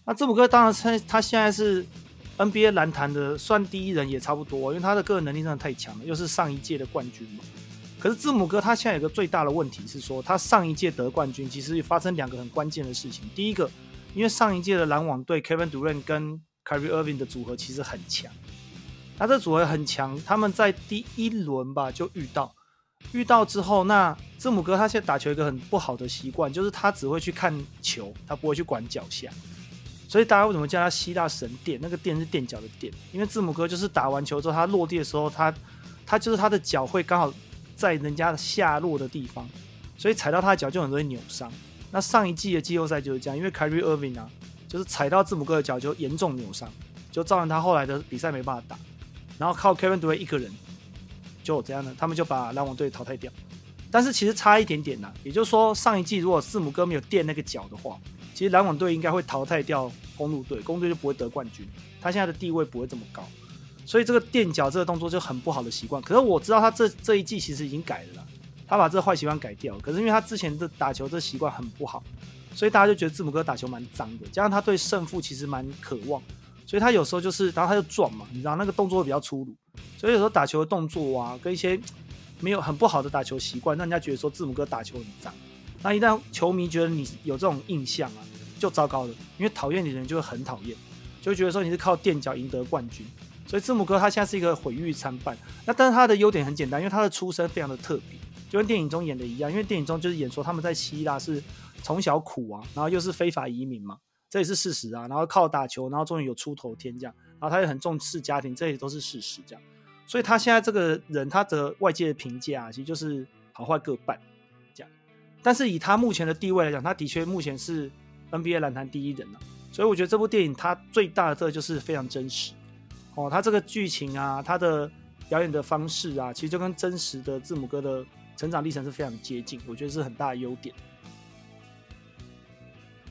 那字母哥当然他他现在是。NBA 篮坛的算第一人也差不多，因为他的个人能力真的太强了，又是上一届的冠军嘛。可是字母哥他现在有个最大的问题是说，他上一届得冠军其实发生两个很关键的事情。第一个，因为上一届的篮网队 Kevin Durant 跟 Kyrie Irving 的组合其实很强，他这组合很强，他们在第一轮吧就遇到，遇到之后，那字母哥他现在打球一个很不好的习惯，就是他只会去看球，他不会去管脚下。所以大家为什么叫他希腊神殿？那个垫是垫脚的垫，因为字母哥就是打完球之后，他落地的时候，他他就是他的脚会刚好在人家的下落的地方，所以踩到他的脚就很容易扭伤。那上一季的季后赛就是这样，因为 Kyrie Irving 啊，就是踩到字母哥的脚就严重扭伤，就造成他后来的比赛没办法打。然后靠 Kevin Durant 一个人就这样的，他们就把篮网队淘汰掉。但是其实差一点点呐，也就是说上一季如果字母哥没有垫那个脚的话。其实篮网队应该会淘汰掉公鹿队，公鹿队就不会得冠军。他现在的地位不会这么高，所以这个垫脚这个动作就很不好的习惯。可是我知道他这这一季其实已经改了，他把这坏习惯改掉。可是因为他之前的打球这习惯很不好，所以大家就觉得字母哥打球蛮脏的。加上他对胜负其实蛮渴望，所以他有时候就是，然后他就撞嘛，你知道那个动作会比较粗鲁，所以有时候打球的动作啊，跟一些没有很不好的打球习惯，让人家觉得说字母哥打球很脏。那一旦球迷觉得你有这种印象啊，就糟糕了，因为讨厌你的人就会很讨厌，就会觉得说你是靠垫脚赢得冠军。所以字母哥他现在是一个毁誉参半。那但是他的优点很简单，因为他的出身非常的特别，就跟电影中演的一样。因为电影中就是演说他们在希腊是从小苦啊，然后又是非法移民嘛，这也是事实啊。然后靠打球，然后终于有出头天这样。然后他也很重视家庭，这也都是事实这样。所以他现在这个人，他的外界的评价其实就是好坏各半这样。但是以他目前的地位来讲，他的确目前是 NBA 篮坛第一人了，所以我觉得这部电影它最大的特色就是非常真实哦，它这个剧情啊，它的表演的方式啊，其实就跟真实的字母哥的成长历程是非常接近，我觉得是很大的优点。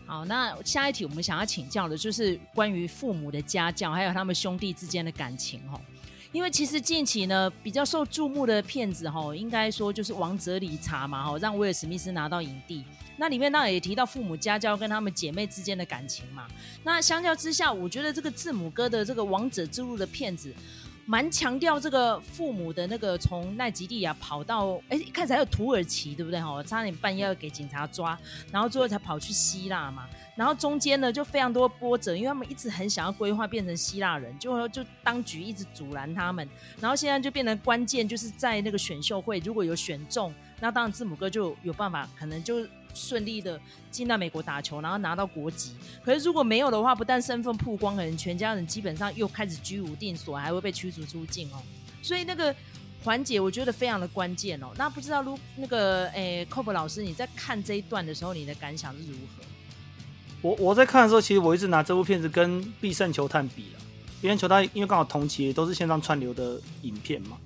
好，那下一题我们想要请教的就是关于父母的家教，还有他们兄弟之间的感情哦。因为其实近期呢，比较受注目的片子哈，应该说就是《王者理查》嘛哈，让威尔史密斯拿到影帝。那里面当然也提到父母家教跟他们姐妹之间的感情嘛。那相较之下，我觉得这个字母哥的这个《王者之路》的片子，蛮强调这个父母的那个从奈及利亚跑到，哎，一开始还有土耳其，对不对哈？差点半夜要给警察抓，然后最后才跑去希腊嘛。然后中间呢，就非常多波折，因为他们一直很想要规划变成希腊人，就就当局一直阻拦他们。然后现在就变成关键，就是在那个选秀会如果有选中，那当然字母哥就有办法，可能就顺利的进到美国打球，然后拿到国籍。可是如果没有的话，不但身份曝光，可能全家人基本上又开始居无定所，还会被驱逐出境哦。所以那个环节我觉得非常的关键哦。那不知道如那个诶，Kobe 老师你在看这一段的时候，你的感想是如何？我我在看的时候，其实我一直拿这部片子跟《必胜球探》比了。《必胜球探》因为刚好同期都是线上串流的影片嘛。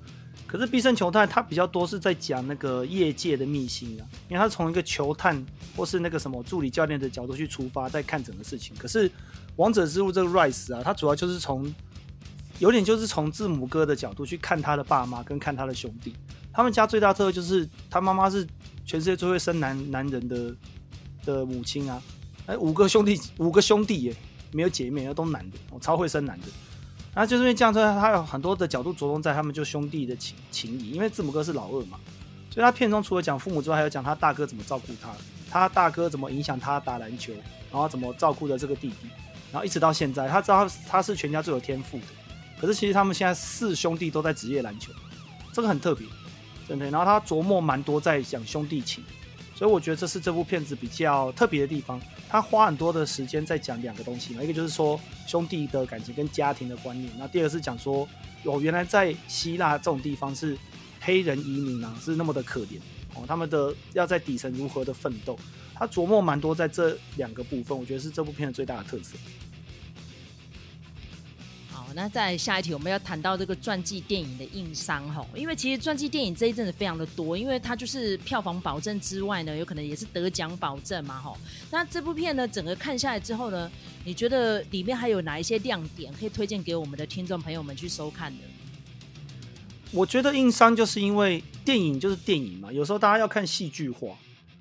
可是《必胜球探》它比较多是在讲那个业界的秘辛啊，因为它从一个球探或是那个什么助理教练的角度去出发，在看整个事情。可是《王者之路》这个 Rise 啊，它主要就是从有点就是从字母哥的角度去看他的爸妈跟看他的兄弟。他们家最大特色就是他妈妈是全世界最会生男男人的的母亲啊，五个兄弟五个兄弟耶，没有姐妹，都男的，我超会生男的。那就是因为这样子，他有很多的角度着重在他们就兄弟的情情谊，因为字母哥是老二嘛，所以他片中除了讲父母之外，还有讲他大哥怎么照顾他，他大哥怎么影响他打篮球，然后怎么照顾的这个弟弟，然后一直到现在，他知道他是全家最有天赋的，可是其实他们现在四兄弟都在职业篮球，这个很特别，真的。然后他琢磨蛮多在讲兄弟情。所以我觉得这是这部片子比较特别的地方，他花很多的时间在讲两个东西嘛，一个就是说兄弟的感情跟家庭的观念，那第二个是讲说，哦，原来在希腊这种地方是黑人移民啊，是那么的可怜哦，他们的要在底层如何的奋斗，他琢磨蛮多在这两个部分，我觉得是这部片的最大的特色。那在下一题，我们要谈到这个传记电影的硬伤哈，因为其实传记电影这一阵子非常的多，因为它就是票房保证之外呢，有可能也是得奖保证嘛吼。那这部片呢，整个看下来之后呢，你觉得里面还有哪一些亮点可以推荐给我们的听众朋友们去收看的？我觉得硬伤就是因为电影就是电影嘛，有时候大家要看戏剧化，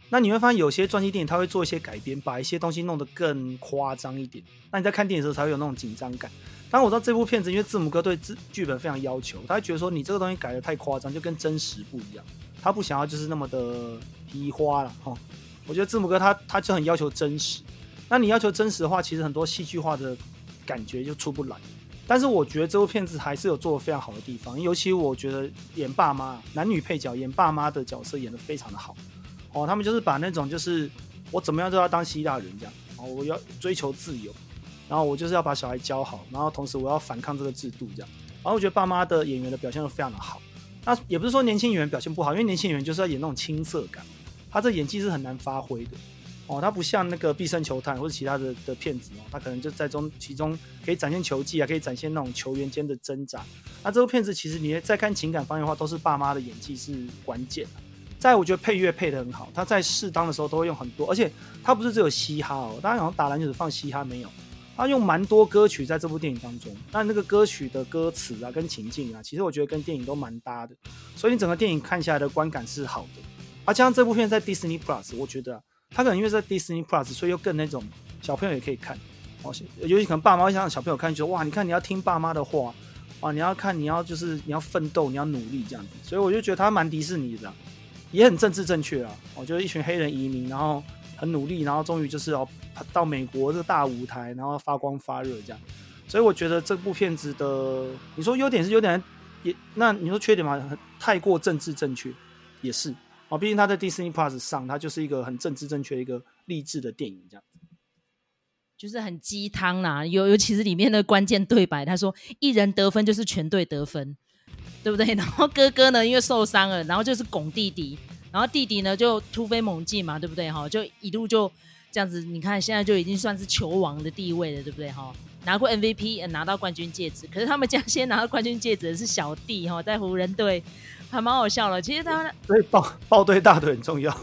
那你会发现有些传记电影它会做一些改编，把一些东西弄得更夸张一点，那你在看电影的时候才会有那种紧张感。当我知道这部片子，因为字母哥对剧剧本非常要求，他会觉得说你这个东西改得太夸张，就跟真实不一样。他不想要就是那么的皮花了哈。我觉得字母哥他他就很要求真实。那你要求真实的话，其实很多戏剧化的感觉就出不来。但是我觉得这部片子还是有做得非常好的地方，尤其我觉得演爸妈、男女配角演爸妈的角色演得非常的好。哦，他们就是把那种就是我怎么样都要当希腊人这样，哦，我要追求自由。然后我就是要把小孩教好，然后同时我要反抗这个制度，这样。然后我觉得爸妈的演员的表现都非常的好。那也不是说年轻演员表现不好，因为年轻演员就是要演那种青涩感，他这演技是很难发挥的。哦，他不像那个《必胜球探》或者其他的的片子哦，他可能就在中其中可以展现球技啊，可以展现那种球员间的挣扎。那这部片子其实你在看情感方面的话，都是爸妈的演技是关键。在我觉得配乐配得很好，他在适当的时候都会用很多，而且他不是只有嘻哈哦，大家好像打篮球只放嘻哈没有。他用蛮多歌曲在这部电影当中，那那个歌曲的歌词啊，跟情境啊，其实我觉得跟电影都蛮搭的，所以你整个电影看下来的观感是好的。而加上这部片在 Disney Plus，我觉得、他可能因为在 Disney Plus，所以又更那种小朋友也可以看。哦，尤其可能爸妈会想让小朋友看，就说哇，你看你要听爸妈的话，啊，你要看你要就是你要奋斗，你要努力这样子。所以我就觉得他蛮迪士尼的，也很政治正确啊。我觉得一群黑人移民，然后。很努力，然后终于就是要到美国这个大舞台，然后发光发热这样。所以我觉得这部片子的，你说优点是优点，也那你说缺点嘛，太过政治正确也是哦。毕竟他在 Disney Plus 上，它就是一个很政治正确的一个励志的电影这样，就是很鸡汤啦。尤尤其是里面的关键对白，他说一人得分就是全队得分，对不对？然后哥哥呢，因为受伤了，然后就是拱弟弟。然后弟弟呢就突飞猛进嘛，对不对哈？就一路就这样子，你看现在就已经算是球王的地位了，对不对哈？拿过 MVP，拿到冠军戒指。可是他们家先拿到冠军戒指的是小弟哈，在湖人队还蛮好笑了。其实他所以抱抱对大腿很重要。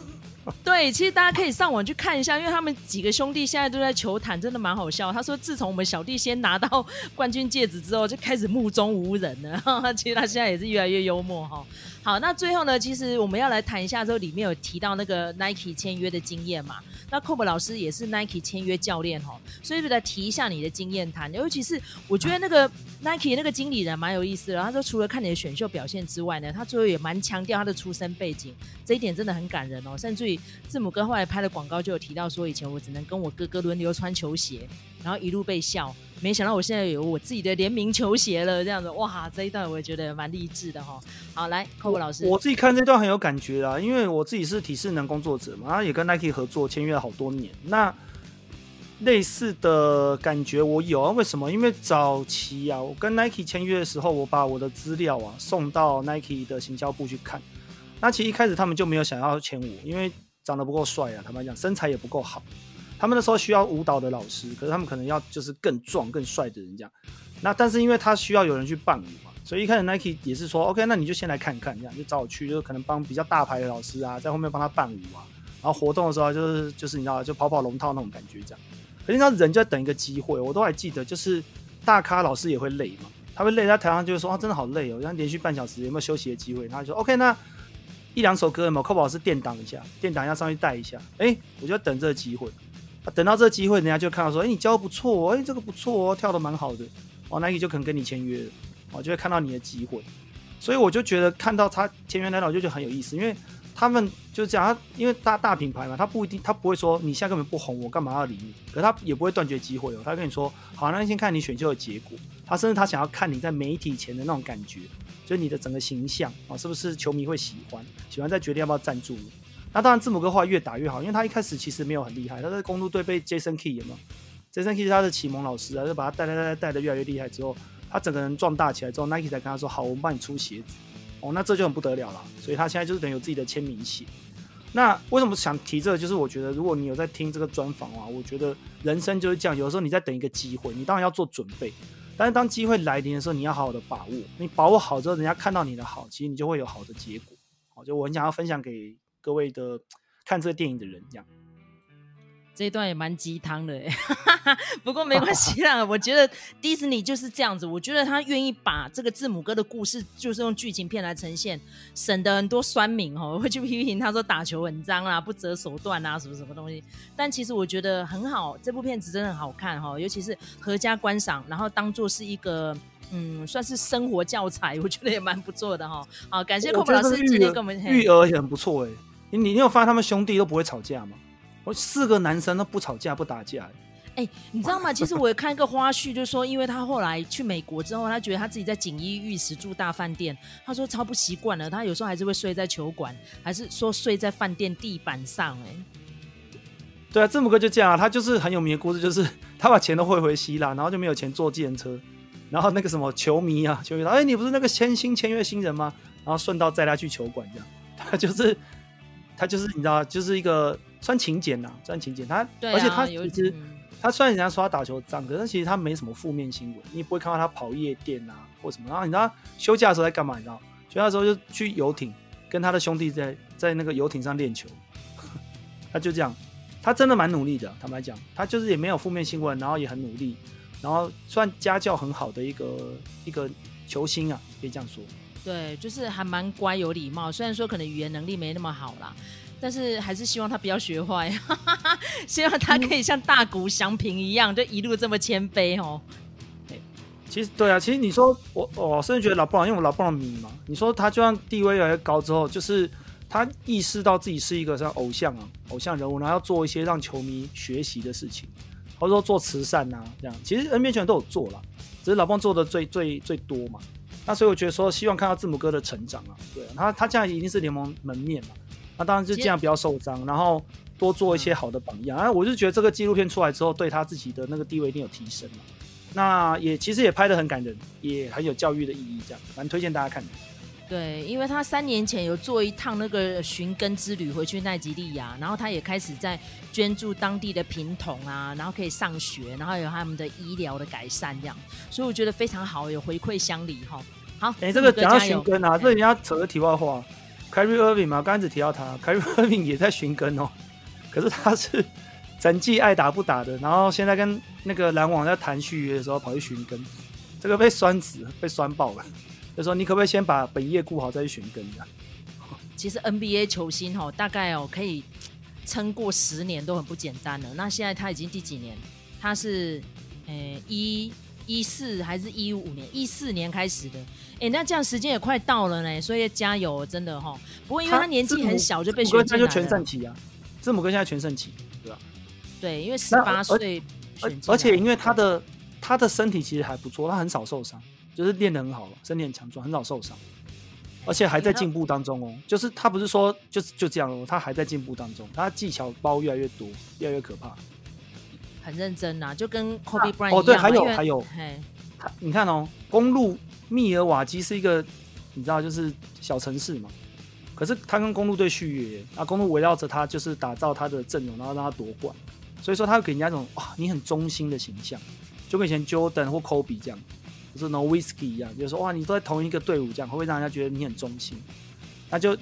对，其实大家可以上网去看一下，因为他们几个兄弟现在都在球坛，真的蛮好笑。他说，自从我们小弟先拿到冠军戒指之后，就开始目中无人了。其实他现在也是越来越幽默哈。好，那最后呢，其实我们要来谈一下，之后里面有提到那个 Nike 签约的经验嘛。那 Kobe 老师也是 Nike 签约教练哈，所以就来提一下你的经验谈。尤其是我觉得那个 Nike 那个经理人蛮有意思的，他说除了看你的选秀表现之外呢，他最后也蛮强调他的出身背景，这一点真的很感人哦。甚至于以字母哥后来拍的广告就有提到说，以前我只能跟我哥哥轮流穿球鞋，然后一路被笑。没想到我现在有我自己的联名球鞋了，这样子哇！这一段我也觉得蛮励志的哈。好，来，Coco 老师，我自己看这段很有感觉啦，因为我自己是体适能工作者嘛，然后也跟 Nike 合作签约了好多年。那类似的感觉我有啊？为什么？因为早期啊，我跟 Nike 签约的时候，我把我的资料啊送到 Nike 的行销部去看。那其实一开始他们就没有想要签我，因为长得不够帅啊，坦白讲，身材也不够好。他们那时候需要舞蹈的老师，可是他们可能要就是更壮、更帅的人这样。那但是因为他需要有人去伴舞嘛，所以一开始 Nike 也是说 OK，那你就先来看看，这样就找我去，就是可能帮比较大牌的老师啊，在后面帮他伴舞啊。然后活动的时候就是就是你知道，就跑跑龙套那种感觉这样。可是那人就在等一个机会，我都还记得，就是大咖老师也会累嘛，他会累，在台上就会说啊，真的好累哦，然后连续半小时有没有休息的机会？他就说 OK，那一两首歌有没有？Coco 老师垫档一下，垫档一下上去带一下，哎，我就要等这个机会。等到这个机会，人家就看到说，哎，你教的不错哦，哎，这个不错哦，跳的蛮好的，哦，Nike 就可能跟你签约了，哦，就会看到你的机会，所以我就觉得看到他签约来了，我就觉得很有意思，因为他们就是这样，他因为大大品牌嘛，他不一定，他不会说你现在根本不红，我干嘛要理你，可他也不会断绝机会哦，他跟你说，好，那先看你选秀的结果，他甚至他想要看你在媒体前的那种感觉，就是你的整个形象啊，是不是球迷会喜欢，喜欢再决定要不要赞助。那当然，字母哥后来越打越好，因为他一开始其实没有很厉害，他在公鹿队被 Jason Kidd 有没有？Jason Kidd 是他的启蒙老师啊，就把他带带带带带的越来越厉害之后，他整个人壮大起来之后，Nike 才跟他说：“好，我们帮你出鞋子。”哦，那这就很不得了了。所以他现在就是等于有自己的签名鞋。那为什么想提这个？就是我觉得，如果你有在听这个专访啊，我觉得人生就是这样，有的时候你在等一个机会，你当然要做准备，但是当机会来临的时候，你要好好的把握。你把握好之后，人家看到你的好，其实你就会有好的结果。好，就我很想要分享给各位的。看这个电影的人，这样这一段也蛮鸡汤的哎，不过没关系啦。我觉得迪士尼就是这样子，我觉得他愿意把这个字母哥的故事，就是用剧情片来呈现，省得很多酸民哦 会去批评他说打球很脏啊、不择手段啊什么什么东西。但其实我觉得很好，这部片子真的很好看哈，尤其是合家观赏，然后当做是一个嗯，算是生活教材，我觉得也蛮不错的哈。好，感谢 Coco 老师今天跟我们育儿也很不错哎。你你有发现他们兄弟都不会吵架吗？我四个男生都不吵架不打架。哎、欸，你知道吗？其实我也看一个花絮，就是说，因为他后来去美国之后，他觉得他自己在锦衣玉食住大饭店，他说超不习惯了。他有时候还是会睡在球馆，还是说睡在饭店地板上。哎，对啊，字母哥就这样啊，他就是很有名的故事，就是他把钱都汇回希腊，然后就没有钱坐计程车，然后那个什么球迷啊，球迷说：“哎、欸，你不是那个签新签约新人吗？”然后顺道载他去球馆，这样，他就是。他就是你知道，就是一个算勤俭呐，算勤俭。他、啊、而且他其实他虽然人家说他打球脏，可是其实他没什么负面新闻，你不会看到他跑夜店啊或什么。然后你知道休假的时候在干嘛？你知道休假的时候就去游艇，跟他的兄弟在在那个游艇上练球。他就这样，他真的蛮努力的。坦白讲，他就是也没有负面新闻，然后也很努力，然后算家教很好的一个一个球星啊，可以这样说。对，就是还蛮乖，有礼貌。虽然说可能语言能力没那么好啦，但是还是希望他不要学坏，希望他可以像大谷翔平一样，就一路这么谦卑哦。其实对啊，其实你说我，我甚至觉得老布朗，因为我老布朗迷嘛。你说他就算地位越来越高之后，就是他意识到自己是一个像偶像啊，偶像人物，然后要做一些让球迷学习的事情，或者说做慈善啊这样。其实 NBA 球员都有做了，只是老布朗做的最最最多嘛。那所以我觉得说，希望看到字母哥的成长啊，对，他他这样一定是联盟门面嘛，那当然就尽量不要受伤，然后多做一些好的榜样。啊，我就觉得这个纪录片出来之后，对他自己的那个地位一定有提升嘛。那也其实也拍的很感人，也很有教育的意义，这样蛮推荐大家看的。对，因为他三年前有做一趟那个寻根之旅回去奈及利亚，然后他也开始在捐助当地的贫童啊，然后可以上学，然后有他们的医疗的改善这样，所以我觉得非常好，有回馈乡里哈。好，哎、欸，这个讲到寻根啊，这人家扯个题外话，Kyrie Irving 嘛，刚才只提到他，Kyrie Irving 也在寻根哦，可是他是整季爱打不打的，然后现在跟那个篮网在谈续约的时候跑去寻根，这个被酸死，被酸爆了。就说你可不可以先把本业顾好，再去寻根这样？其实 NBA 球星哈，大概哦可以撑过十年都很不简单了。那现在他已经第几年？他是诶一一四还是一五年？一四年开始的。哎，那这样时间也快到了呢，所以加油，真的哈。不过因为他年纪很小就被选进来了，就全盛期啊。字母哥现在全盛期，对吧？对，因为十八岁，而而且因为他的他的身体其实还不错，他很少受伤，就是练得很好了，身体很强壮，很少受伤，而且还在进步当中哦。就是他不是说就是就这样哦，他还在进步当中，他技巧包越来越多，越来越可怕。很认真呐，就跟 Kobe Bryant 一样。哦，对，还有还有，他你看哦，公路密尔瓦基是一个你知道就是小城市嘛，可是他跟公路队续约，那公路围绕着他就是打造他的阵容，然后让他夺冠，所以说他会给人家一种哇，你很忠心的形象，就跟以前 Jordan 或 Kobe 这样，就是 No Whiskey 一样，就是说哇，你都在同一个队伍这样，会不会让人家觉得你很忠心？那就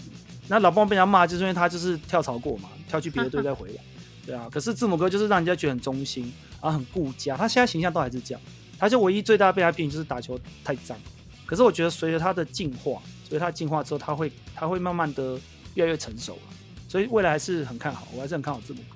那老棒被人家骂，就是因为他就是跳槽过嘛，跳去别的队再回来。对啊，可是字母哥就是让人家觉得很忠心，然后很顾家。他现在形象都还是这样，他就唯一最大被他批评就是打球太脏。可是我觉得随着他的进化，随着他进化之后，他会他会慢慢的越来越成熟了。所以未来还是很看好，我还是很看好字母哥。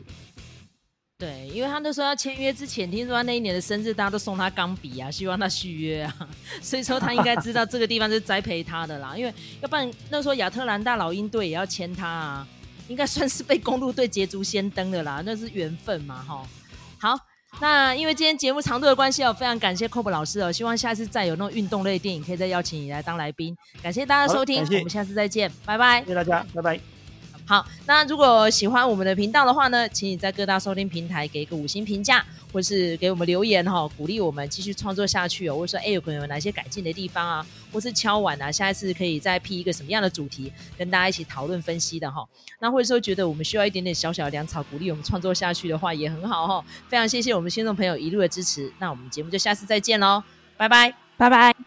对，因为他那时候要签约之前，听说他那一年的生日大家都送他钢笔啊，希望他续约啊。所以说他应该知道这个地方是栽培他的啦，因为要不然那时候亚特兰大老鹰队也要签他啊。应该算是被公路队捷足先登的啦，那是缘分嘛，哈。好，那因为今天节目长度的关系哦，非常感谢 Kobe 老师哦，希望下次再有那种运动类电影，可以再邀请你来当来宾。感谢大家收听，我们下次再见，拜拜。谢谢大家，拜拜。好，那如果喜欢我们的频道的话呢，请你在各大收听平台给一个五星评价，或是给我们留言哈，鼓励我们继续创作下去哦。或者说，哎，有可能有哪些改进的地方啊，或是敲碗啊，下一次可以再辟一个什么样的主题，跟大家一起讨论分析的哈。那或者说觉得我们需要一点点小小的粮草，鼓励我们创作下去的话，也很好哈。非常谢谢我们听众朋友一路的支持，那我们节目就下次再见喽，拜拜，拜拜。